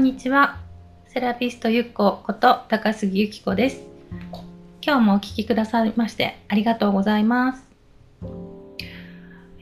んにちは。セラピストゆっここと高杉ゆき子です。今日もお聞きくださいましてありがとうございます。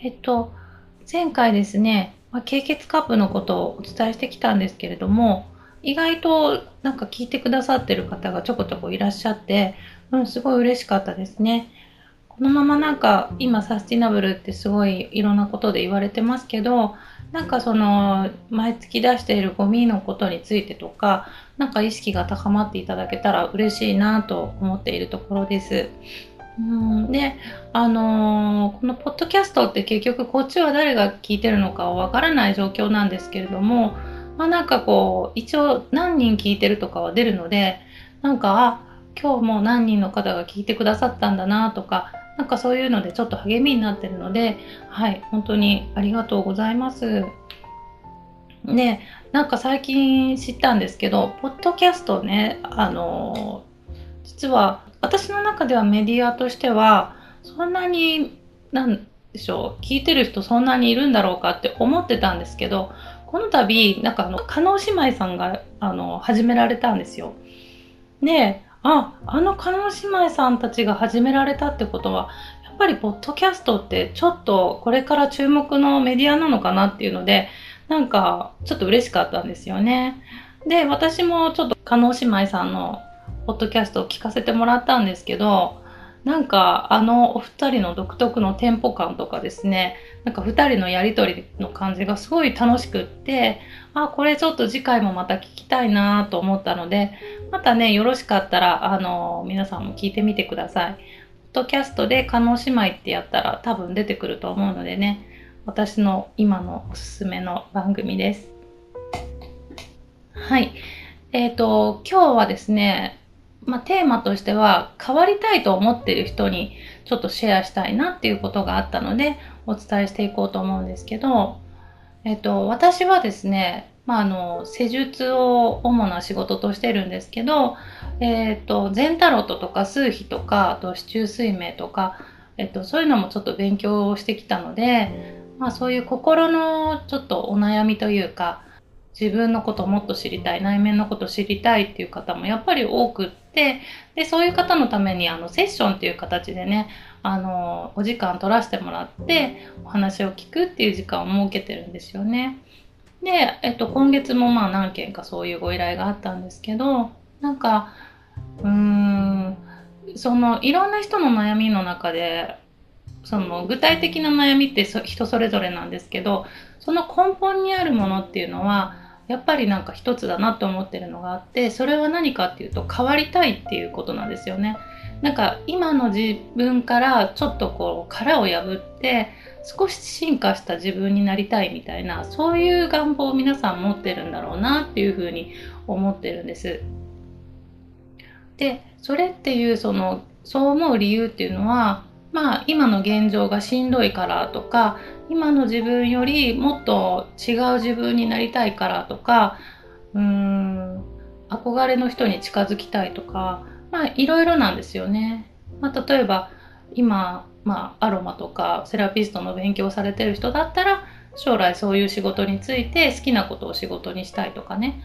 えっと、前回ですね、まあ、経血カップのことをお伝えしてきたんですけれども、意外となんか聞いてくださってる方がちょこちょこいらっしゃって、うん、すごい嬉しかったですね。このままなんか今サスティナブルってすごいいろんなことで言われてますけど、なんかその毎月出しているゴミのことについてとか、なんか意識が高まっていただけたら嬉しいなと思っているところです。うんで、あのーこのポッドキャストって結局こっちは誰が聞いてるのかわからない状況なんですけれども、まあなんかこう、一応何人聞いてるとかは出るので、なんか、あ、今日も何人の方が聞いてくださったんだなとか、なんかそういうのでちょっと励みになってるので、はい、本当にありがとうございます。で、なんか最近知ったんですけど、ポッドキャストね、あの実は私の中ではメディアとしては、そんなに、なんでしょう、聞いてる人そんなにいるんだろうかって思ってたんですけど、この度、なんかあの、加納姉妹さんが、あの、始められたんですよ。で、あ、あの加納姉妹さんたちが始められたってことは、やっぱりポッドキャストってちょっとこれから注目のメディアなのかなっていうので、なんかちょっと嬉しかったんですよね。で、私もちょっと加納姉妹さんのポッドキャストを聞かせてもらったんですけど、なんかあのお二人の独特のテンポ感とかですね、なんか二人のやりとりの感じがすごい楽しくって、あ、これちょっと次回もまた聞きたいなと思ったので、またね、よろしかったら、あの、皆さんも聞いてみてください。ポッドキャストで加納姉妹ってやったら多分出てくると思うのでね、私の今のおすすめの番組です。はい。えっ、と、今日はですね、まあ、テーマとしては変わりたいと思ってる人にちょっとシェアしたいなっていうことがあったのでお伝えしていこうと思うんですけど、えっ、と、私はですね、まあ、あの、施術を主な仕事としてるんですけど、えっ、と、全タロットとか数秘とか、あと、市中水明とか、えっ、と、そういうのもちょっと勉強してきたので、まあ、そういう心のちょっとお悩みというか、自分のことをもっと知りたい、内面のことを知りたいっていう方もやっぱり多くって、で、そういう方のために、あの、セッションっていう形でね、あの、お時間取らせてもらって、お話を聞くっていう時間を設けてるんですよね。で、えっと、今月もまあ何件かそういうご依頼があったんですけど、なんか、うーん、その、いろんな人の悩みの中で、その、具体的な悩みって人それぞれなんですけど、その根本にあるものっていうのは、やっぱりなんか一つだなって思ってるのがあって、それは何かっていうと変わりたいっていうことなんですよね。なんか今の自分からちょっとこう殻を破って少し進化した自分になりたいみたいなそういう願望を皆さん持ってるんだろうなっていうふうに思ってるんです。でそれっていうそのそう思う理由っていうのはまあ今の現状がしんどいからとか今の自分よりもっと違う自分になりたいからとかうーん憧れの人に近づきたいとかまあいろいろなんですよね。まあ、例えば今、まあ、アロマとかセラピストの勉強されてる人だったら将来そういう仕事について好きなことを仕事にしたいとかね。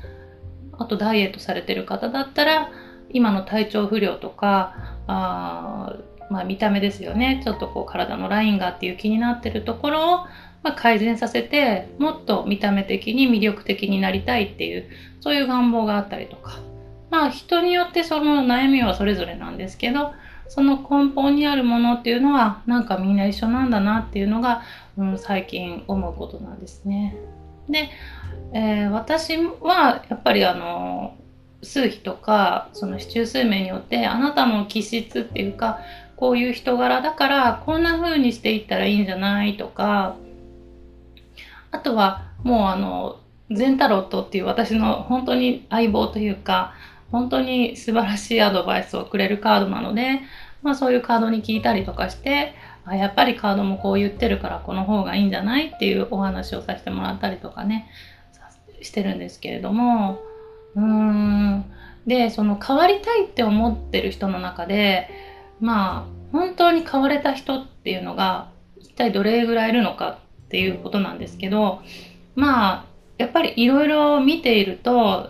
あとダイエットされてる方だったら今の体調不良とかあ、まあ、見た目ですよね。ちょっとこう体のラインがっていう気になってるところを、まあ、改善させてもっと見た目的に魅力的になりたいっていうそういう願望があったりとか。まあ人によってその悩みはそれぞれなんですけどその根本にあるものっていうのはなんかみんな一緒なんだなっていうのが、うん、最近思うことなんですね。で、えー私はやっぱりあの数秘とかその市中水明によってあなたの気質っていうかこういう人柄だからこんな風にしていったらいいんじゃないとかあとはもうあの全タロットっていう私の本当に相棒というか本当に素晴らしいアドバイスをくれるカードなので、まあ、そういうカードに聞いたりとかしてあやっぱりカードもこう言ってるからこの方がいいんじゃないっていうお話をさせてもらったりとかねしてるんですけれども。うーん。でその変わりたいって思ってる人の中でまあ本当に変われた人っていうのが一体どれぐらいいるのかっていうことなんですけどまあやっぱりいろいろ見ていると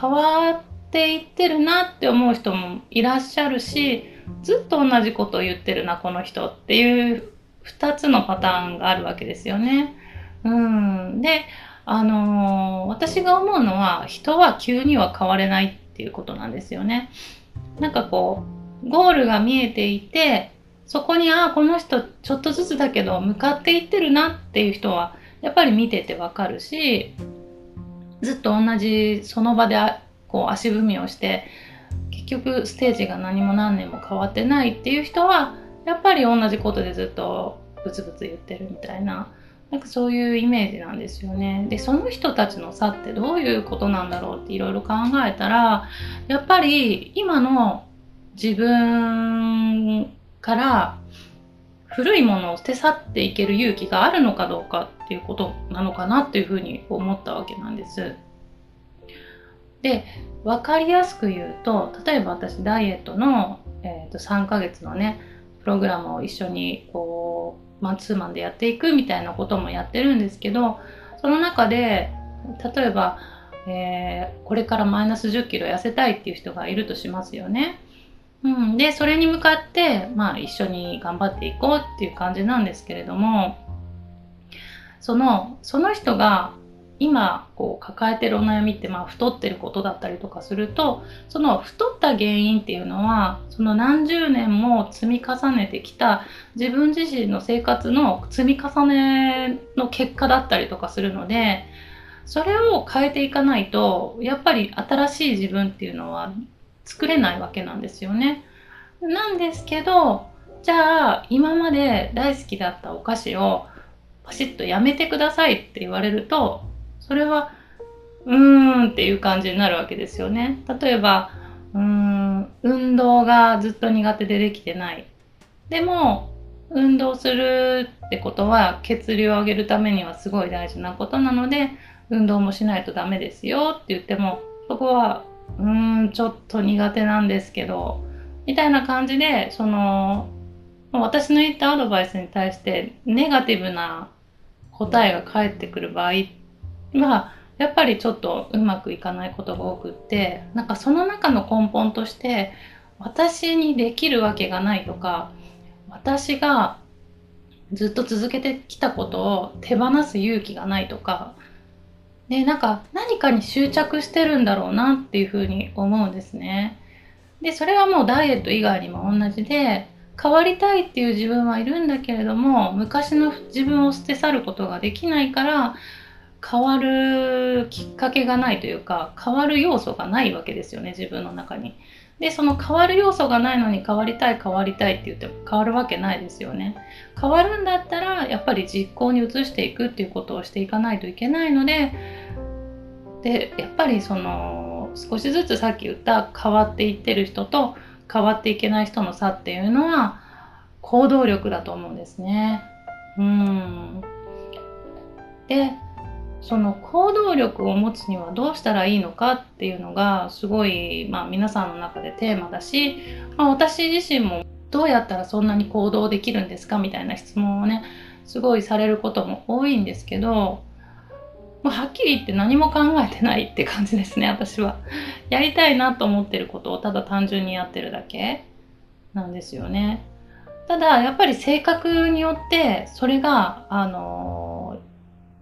変わっていってるなって思う人もいらっしゃるしずっと同じことを言ってるなこの人っていう2つのパターンがあるわけですよね。うん、であのー、私が思うのは人は急には変われないっていうことなんですよね。なんかこうゴールが見えていてそこにああこの人ちょっとずつだけど向かっていってるなっていう人はやっぱり見ててわかるしずっと同じその場でこう足踏みをして結局ステージが何も何年も変わってないっていう人はやっぱり同じことでずっとブツブツ言ってるみたいななんかそういうイメージなんですよね。で、その人たちの差ってどういうことなんだろうっていろいろ考えたら、やっぱり今の自分から古いものを捨て去っていける勇気があるのかどうかっていうことなのかなっていうふうに思ったわけなんです。で、分かりやすく言うと、例えば私ダイエットの、えー、と3ヶ月のね、プログラムを一緒にこう、マンツーマンでやっていくみたいなこともやってるんですけど、その中で、例えば、えー、これからマイナス10キロ痩せたいっていう人がいるとしますよね。うん、で、それに向かって、まあ一緒に頑張っていこうっていう感じなんですけれども、その、その人が今こう抱えてるお悩みってまあ太ってることだったりとかするとその太った原因っていうのはその何十年も積み重ねてきた自分自身の生活の積み重ねの結果だったりとかするのでそれを変えていかないとやっぱり新しい自分っていうのは作れないわけなんですよね。なんですけどじゃあ今まで大好きだったお菓子をパシッとやめてくださいって言われるとそれはうーんっていう感じになるわけですよね。例えば、うーん、運動がずっと苦手でできてない。でも、運動するってことは血流を上げるためにはすごい大事なことなので、運動もしないとダメですよって言っても、そこは、うーん、ちょっと苦手なんですけど、みたいな感じで、その、私の言ったアドバイスに対してネガティブな答えが返ってくる場合っはやっぱりちょっとうまくいかないことが多くってなんかその中の根本として私にできるわけがないとか私がずっと続けてきたことを手放す勇気がないとかでなんか何かに執着してるんだろうなっていうふうに思うんですね。でそれはもうダイエット以外にも同じで変わりたいっていう自分はいるんだけれども昔の自分を捨て去ることができないから変わるきっかけがないというか変わる要素がないわけですよね自分の中に。でその変わる要素がないのに変わりたい変わりたいって言っても変わるわけないですよね。変わるんだったらやっぱり実行に移していくっていうことをしていかないといけないのででやっぱりその少しずつさっき言った変わっていってる人と変わっていけない人の差っていうのは行動力だと思うんですね。うんでその行動力を持つにはどうしたらいいのかっていうのがすごい、まあ、皆さんの中でテーマだし、まあ、私自身もどうやったらそんなに行動できるんですかみたいな質問をねすごいされることも多いんですけど、まあ、はっきり言って何も考えてないって感じですね私は。やりたいなと思ってることをただ単純にやってるだけなんですよね。ただやっぱり性格によってそれがあの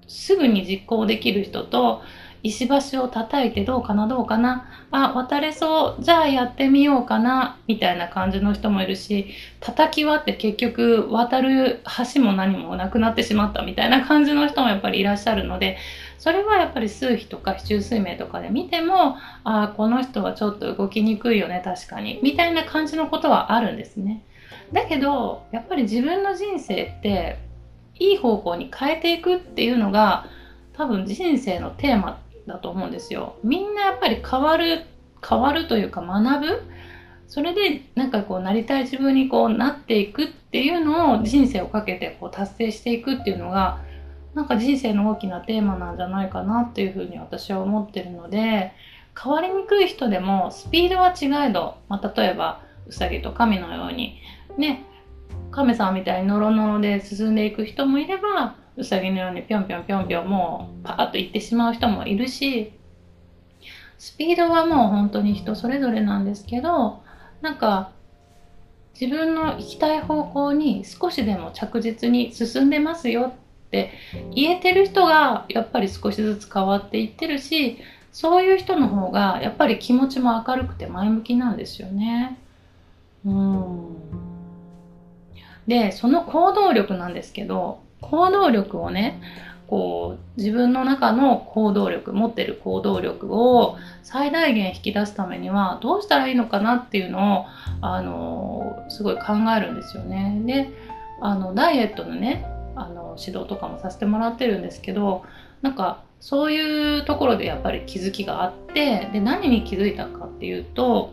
すぐに実行できる人と石橋を叩いてどうかなどうかな。あ渡れそう。じゃあやってみようかな。みたいな感じの人もいるし叩き割って結局渡る橋も何もなくなってしまった。みたいな感じの人もやっぱりいらっしゃるのでそれはやっぱり数比とか市中水明とかで見てもああこの人はちょっと動きにくいよね。確かに。みたいな感じのことはあるんですね。だけどやっぱり自分の人生っていい方向に変えていくっていうのが多分人生のテーマだと思うんですよ。みんなやっぱり変わる変わるというか学ぶそれでなんかこうなりたい自分にこうなっていくっていうのを人生をかけてこう達成していくっていうのがなんか人生の大きなテーマなんじゃないかなっていうふうに私は思ってるので変わりにくい人でもスピードは違えど、まあ、例えばうさぎと神のようにね亀さんみたいにノロノロで進んでいく人もいればうさぎのようにぴょんぴょんぴょんぴょんもうパーッと行ってしまう人もいるしスピードはもう本当に人それぞれなんですけどなんか自分の行きたい方向に少しでも着実に進んでますよって言えてる人がやっぱり少しずつ変わっていってるしそういう人の方がやっぱり気持ちも明るくて前向きなんですよね。うんでその行動力なんですけど行動力をねこう自分の中の行動力持ってる行動力を最大限引き出すためにはどうしたらいいのかなっていうのをあのすごい考えるんですよね。であのダイエットのねあの指導とかもさせてもらってるんですけどなんかそういうところでやっぱり気づきがあってで何に気づいたかっていうと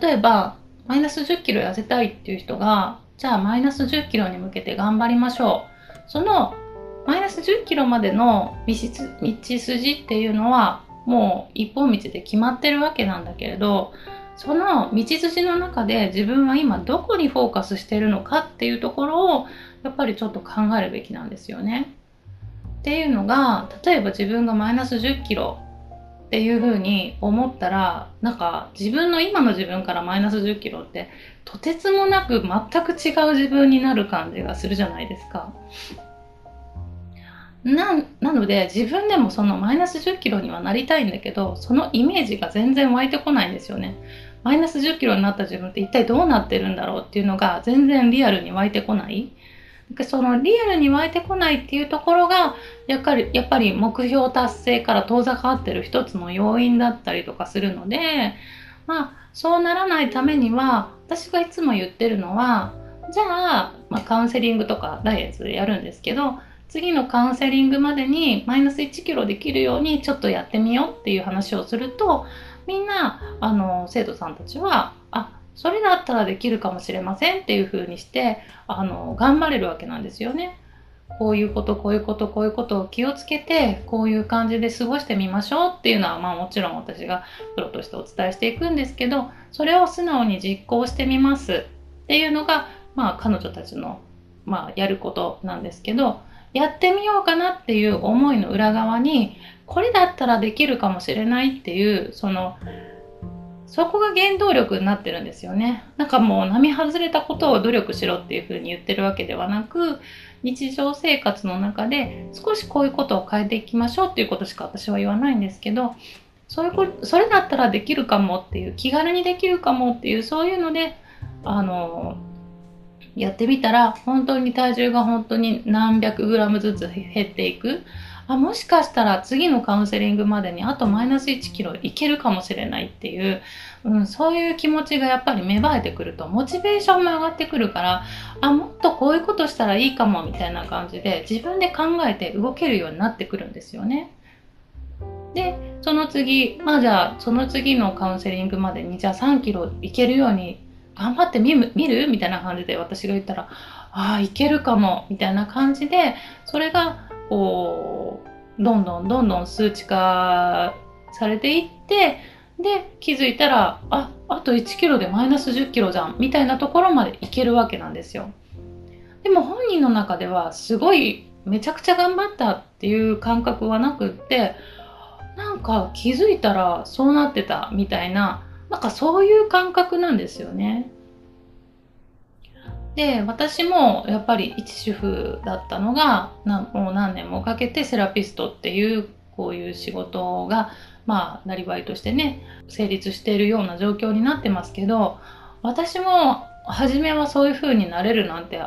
例えばマイナス1 0キロ痩せたいっていう人がじゃあマイナス1 0キロに向けて頑張りましょうそのマイナス10キロまでの道筋っていうのはもう一本道で決まってるわけなんだけれどその道筋の中で自分は今どこにフォーカスしてるのかっていうところをやっぱりちょっと考えるべきなんですよね。っていうのが例えば自分がマイナス10キロっていうふうに思ったらなんか自分の今の自分からマイナス10キロってとてつもなく全く違う自分になる感じがするじゃないですか。ななので自分でもそのマイナス1 0キロにはなりたいんだけどそのイメージが全然湧いてこないんですよね。マイナス1 0キロになった自分って一体どうなってるんだろうっていうのが全然リアルに湧いてこない。そのリアルに湧いてこないっていうところがやっぱりやっぱり目標達成から遠ざかってる一つの要因だったりとかするのでまあそうならないためには私がいつも言ってるのはじゃあ、まあ、カウンセリングとかダイエットでやるんですけど次のカウンセリングまでにマイナス1キロできるようにちょっとやってみようっていう話をするとみんなあの生徒さんたちはあそれだったらできるかもしれませんっていう風にしてあの頑張れるわけなんですよね。こういうことこういうことこういうことを気をつけてこういう感じで過ごしてみましょうっていうのはまあもちろん私がプロとしてお伝えしていくんですけどそれを素直に実行してみますっていうのがまあ彼女たちのまあやることなんですけどやってみようかなっていう思いの裏側にこれだったらできるかもしれないっていうそのそこが原動力になってるんですよね。なんかもう並外れたことを努力しろっていうふうに言ってるわけではなく日常生活の中で少しこういうことを変えていきましょうっていうことしか私は言わないんですけどそういうこそれだったらできるかもっていう気軽にできるかもっていうそういうのであのやってみたら本当に体重が本当に何百グラムずつ減っていくあもしかしたら次のカウンセリングまでにあとマイナス1キロいけるかもしれないっていう、うん、そういう気持ちがやっぱり芽生えてくるとモチベーションも上がってくるからあもっとこういうことしたらいいかもみたいな感じで自分で考えて動けるようになってくるんですよね。でその次まあじゃあその次のカウンセリングまでにじゃあ3キロいけるように頑張ってみる見るみたいな感じで私が言ったら、ああ、いけるかも、みたいな感じで、それが、こう、どんどんどんどん数値化されていって、で、気づいたら、あ、あと1キロでマイナス10キロじゃん、みたいなところまでいけるわけなんですよ。でも本人の中では、すごい、めちゃくちゃ頑張ったっていう感覚はなくって、なんか気づいたらそうなってたみたいななんかそういう感覚なんですよね。で私もやっぱり一主婦だったのがもう何年もかけてセラピストっていうこういう仕事がまあなりわいとしてね成立しているような状況になってますけど私も初めはそういう風になれるなんて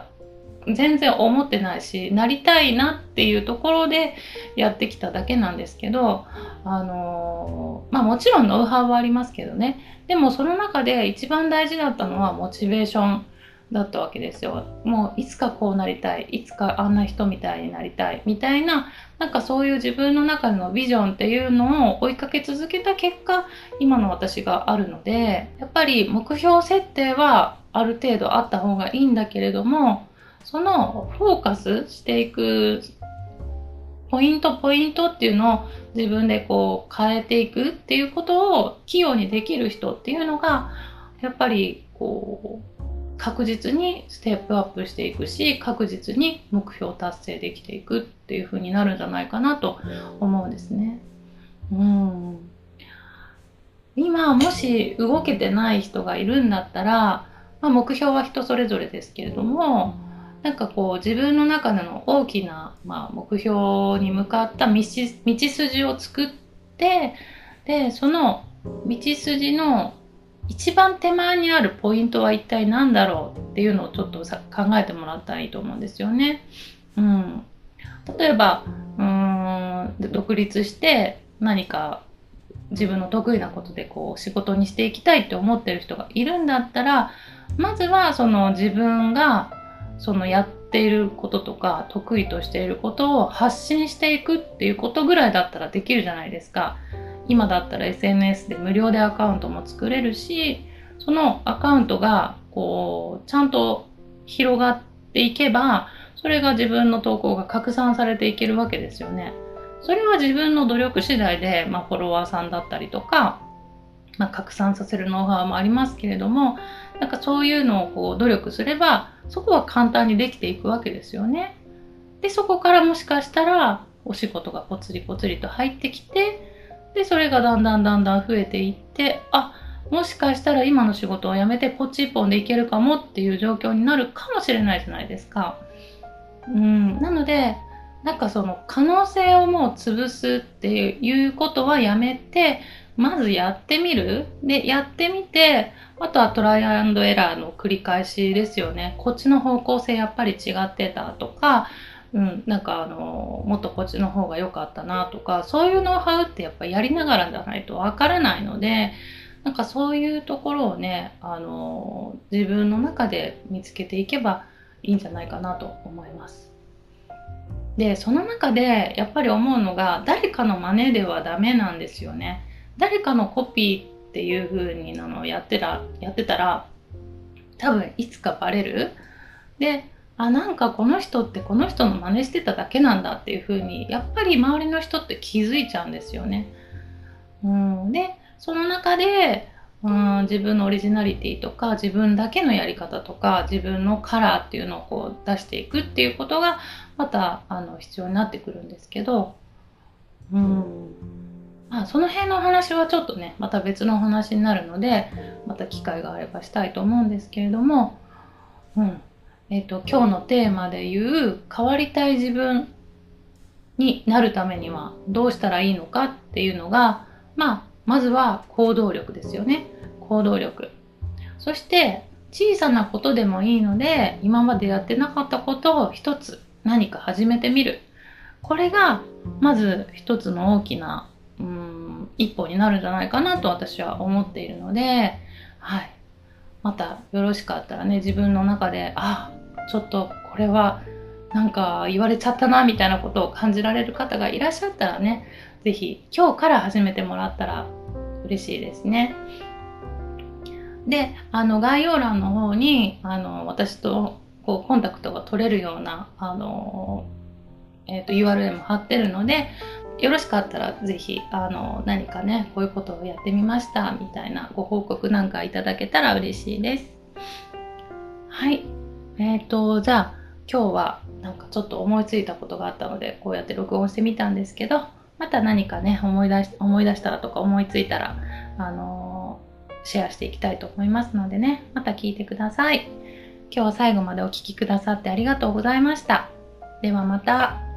全然思ってないしなりたいなっていうところでやってきただけなんですけどあのまあもちろんノウハウはありますけどね。でもその中で一番大事だったのはモチベーション。だったわけですよ。もういつかこうなりたい。いつかあんな人みたいになりたい。みたいななんかそういう自分の中のビジョンっていうのを追いかけ続けた結果今の私があるのでやっぱり目標設定はある程度あった方がいいんだけれどもそのフォーカスしていくポイントポイントっていうのを自分でこう変えていくっていうことを器用にできる人っていうのがやっぱりこう確実にステップアップしていくし確実に目標達成できていくっていう風になるんじゃないかなと思うんですね。うん今もし動けてない人がいるんだったら、まあ、目標は人それぞれですけれどもなんかこう自分の中での大きな、まあ、目標に向かった道筋を作ってでその道筋の一番手前にあるポイントは一体何だろうっていうのをちょっとさ考えてもらったらいいと思うんですよね。うん、例えばうーん独立して何か自分の得意なことでこう仕事にしていきたいって思ってる人がいるんだったらまずはその自分がそのやっていることとか得意としていることを発信していくっていうことぐらいだったらできるじゃないですか。今だったら SNS で無料でアカウントも作れるしそのアカウントがこうちゃんと広がっていけばそれが自分の投稿が拡散されていけるわけですよね。それは自分の努力次第で、まあ、フォロワーさんだったりとか、まあ、拡散させるノウハウもありますけれどもなんかそういうのをこう努力すればそこは簡単にできていくわけですよね。でそこからもしかしたらお仕事がぽつりぽつりと入ってきてで、それがだんだんだんだん増えていって、あ、もしかしたら今の仕事を辞めてポチ一本でいけるかもっていう状況になるかもしれないじゃないですか。うん、なので、なんかその可能性をもう潰すっていうことはやめて、まずやってみる。で、やってみて、あとはトライアンドエラーの繰り返しですよね。こっちの方向性やっぱり違ってたとか、うん、なんかあのもっとこっちの方が良かったなとかそういうノウハウってやっぱやりながらじゃないとわからないのでなんかそういうところをねあの自分の中で見つけていけばいいんじゃないかなと思います。でその中でやっぱり思うのが誰かの真似ではダメなんですよね。誰かのコピーっていう風になのやってたやってたら多分いつかバレる。であなんかこの人ってこの人の真似してただけなんだっていう風にやっぱり周りの人って気づいちゃうんですよね。うん、でその中でうん自分のオリジナリティとか自分だけのやり方とか自分のカラーっていうのをこう出していくっていうことがまたあの必要になってくるんですけど、うん。まあ、その辺の話はちょっとねまた別の話になるのでまた機会があればしたいと思うんですけれども、うん、えっ、ー、と、今日のテーマで言う変わりたい自分になるためにはどうしたらいいのかっていうのが、まあ、まずは行動力ですよね。行動力。そして、小さなことでもいいので、今までやってなかったことを一つ何か始めてみる。これが、まず一つの大きな、うん、一歩になるんじゃないかなと私は思っているので、はい。またよろしかったらね、自分の中で、あ、ちょっとこれはなんか言われちゃったなみたいなことを感じられる方がいらっしゃったらね、是非今日から始めてもらったら嬉しいですね。で、あの概要欄の方にあの私とこうコンタクトが取れるようなあの、えーと、URL も貼ってるので、よろしかったらぜひあの何かねこういうことをやってみましたみたいなご報告なんかいただけたら嬉しいです。はい。えっ、ー、と、じゃあ今日はなんかちょっと思いついたことがあったのでこうやって録音してみたんですけど、また何かね、思い出し思い出したらとか思いついたら、あのー、シェアしていきたいと思いますのでね、また聞いてください。今日は最後までお聴きくださってありがとうございました。ではまた。